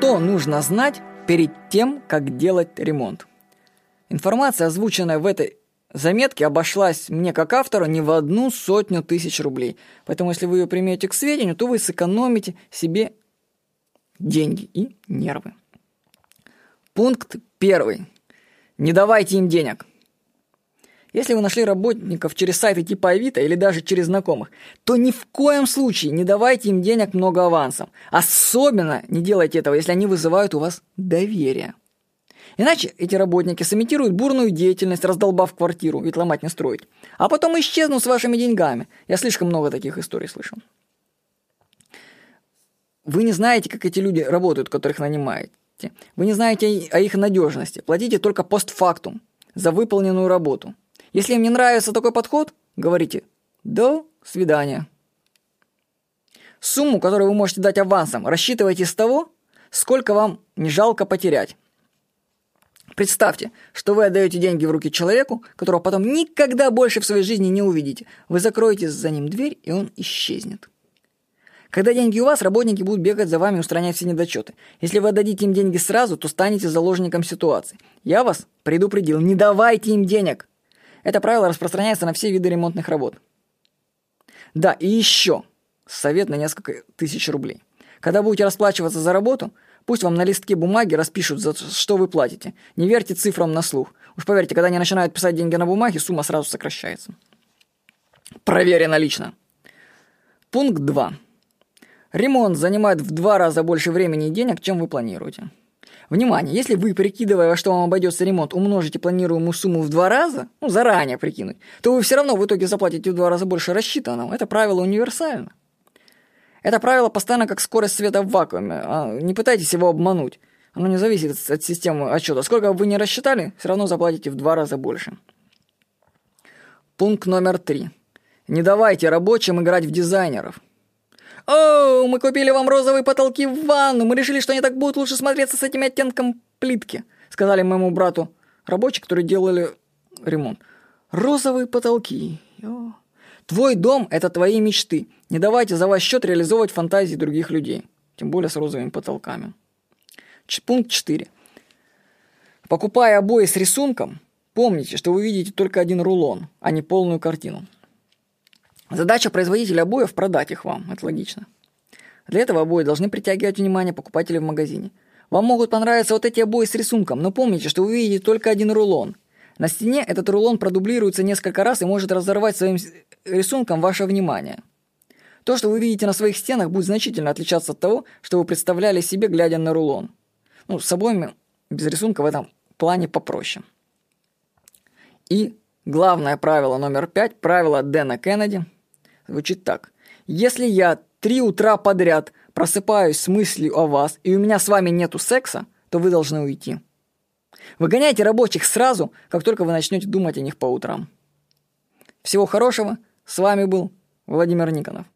Что нужно знать перед тем, как делать ремонт? Информация, озвученная в этой заметке, обошлась мне как автору не в одну сотню тысяч рублей. Поэтому, если вы ее примете к сведению, то вы сэкономите себе деньги и нервы. Пункт первый. Не давайте им денег. Если вы нашли работников через сайты типа Авито или даже через знакомых, то ни в коем случае не давайте им денег много авансом. Особенно не делайте этого, если они вызывают у вас доверие. Иначе эти работники сымитируют бурную деятельность, раздолбав квартиру, ведь ломать не строить. А потом исчезнут с вашими деньгами. Я слишком много таких историй слышал. Вы не знаете, как эти люди работают, которых нанимаете. Вы не знаете о их надежности. Платите только постфактум за выполненную работу. Если им не нравится такой подход, говорите «до свидания». Сумму, которую вы можете дать авансом, рассчитывайте с того, сколько вам не жалко потерять. Представьте, что вы отдаете деньги в руки человеку, которого потом никогда больше в своей жизни не увидите. Вы закроете за ним дверь, и он исчезнет. Когда деньги у вас, работники будут бегать за вами и устранять все недочеты. Если вы отдадите им деньги сразу, то станете заложником ситуации. Я вас предупредил, не давайте им денег. Это правило распространяется на все виды ремонтных работ. Да, и еще совет на несколько тысяч рублей. Когда будете расплачиваться за работу, пусть вам на листке бумаги распишут, за что вы платите. Не верьте цифрам на слух. Уж поверьте, когда они начинают писать деньги на бумаге, сумма сразу сокращается. Проверено лично. Пункт 2. Ремонт занимает в два раза больше времени и денег, чем вы планируете. Внимание, если вы, прикидывая, во что вам обойдется ремонт, умножите планируемую сумму в два раза, ну, заранее прикинуть, то вы все равно в итоге заплатите в два раза больше рассчитанного. Это правило универсально. Это правило постоянно как скорость света в вакууме. А не пытайтесь его обмануть. Оно не зависит от системы отчета. Сколько бы вы не рассчитали, все равно заплатите в два раза больше. Пункт номер три. Не давайте рабочим играть в дизайнеров. «О, мы купили вам розовые потолки в ванну. Мы решили, что они так будут лучше смотреться с этим оттенком плитки», сказали моему брату рабочие, которые делали ремонт. «Розовые потолки. О. Твой дом – это твои мечты. Не давайте за ваш счет реализовывать фантазии других людей, тем более с розовыми потолками». Пункт 4. Покупая обои с рисунком, помните, что вы видите только один рулон, а не полную картину. Задача производителя обоев – продать их вам. Это логично. Для этого обои должны притягивать внимание покупателей в магазине. Вам могут понравиться вот эти обои с рисунком, но помните, что вы видите только один рулон. На стене этот рулон продублируется несколько раз и может разорвать своим рисунком ваше внимание. То, что вы видите на своих стенах, будет значительно отличаться от того, что вы представляли себе, глядя на рулон. Ну, с обоями без рисунка в этом плане попроще. И главное правило номер пять, правило Дэна Кеннеди – звучит так. Если я три утра подряд просыпаюсь с мыслью о вас, и у меня с вами нету секса, то вы должны уйти. Выгоняйте рабочих сразу, как только вы начнете думать о них по утрам. Всего хорошего. С вами был Владимир Никонов.